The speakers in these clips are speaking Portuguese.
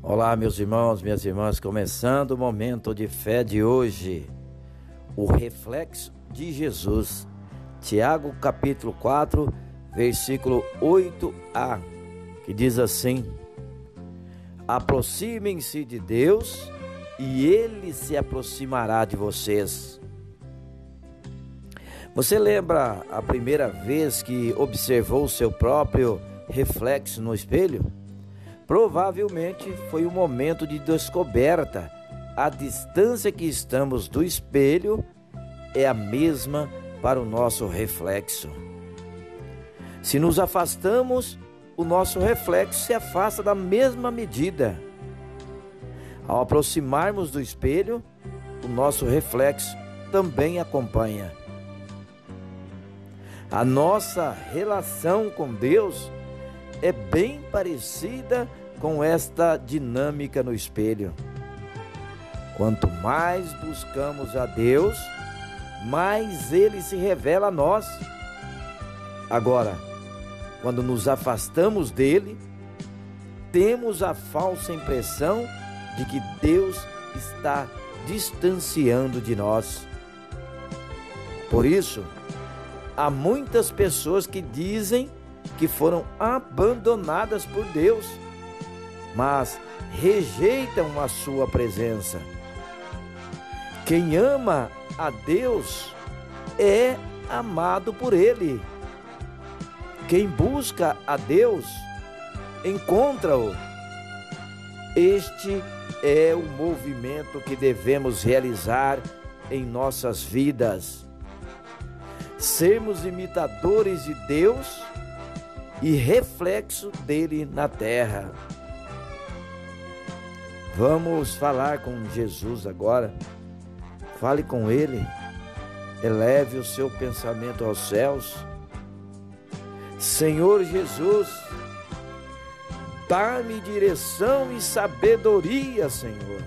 Olá, meus irmãos, minhas irmãs, começando o momento de fé de hoje, o reflexo de Jesus. Tiago, capítulo 4, versículo 8a, que diz assim: Aproximem-se de Deus e ele se aproximará de vocês. Você lembra a primeira vez que observou o seu próprio reflexo no espelho? Provavelmente foi um momento de descoberta. A distância que estamos do espelho é a mesma para o nosso reflexo. Se nos afastamos, o nosso reflexo se afasta da mesma medida. Ao aproximarmos do espelho, o nosso reflexo também acompanha. A nossa relação com Deus é bem parecida com esta dinâmica no espelho. Quanto mais buscamos a Deus, mais ele se revela a nós. Agora, quando nos afastamos dele, temos a falsa impressão de que Deus está distanciando de nós. Por isso, há muitas pessoas que dizem que foram abandonadas por Deus, mas rejeitam a sua presença. Quem ama a Deus é amado por Ele. Quem busca a Deus encontra-o. Este é o movimento que devemos realizar em nossas vidas. Sermos imitadores de Deus e reflexo dele na terra. Vamos falar com Jesus agora. Fale com ele. Eleve o seu pensamento aos céus. Senhor Jesus, dá-me direção e sabedoria, Senhor.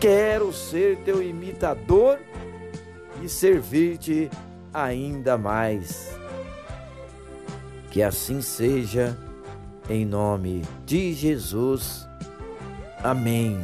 Quero ser teu imitador e servir-te ainda mais. Que assim seja, em nome de Jesus. Amém.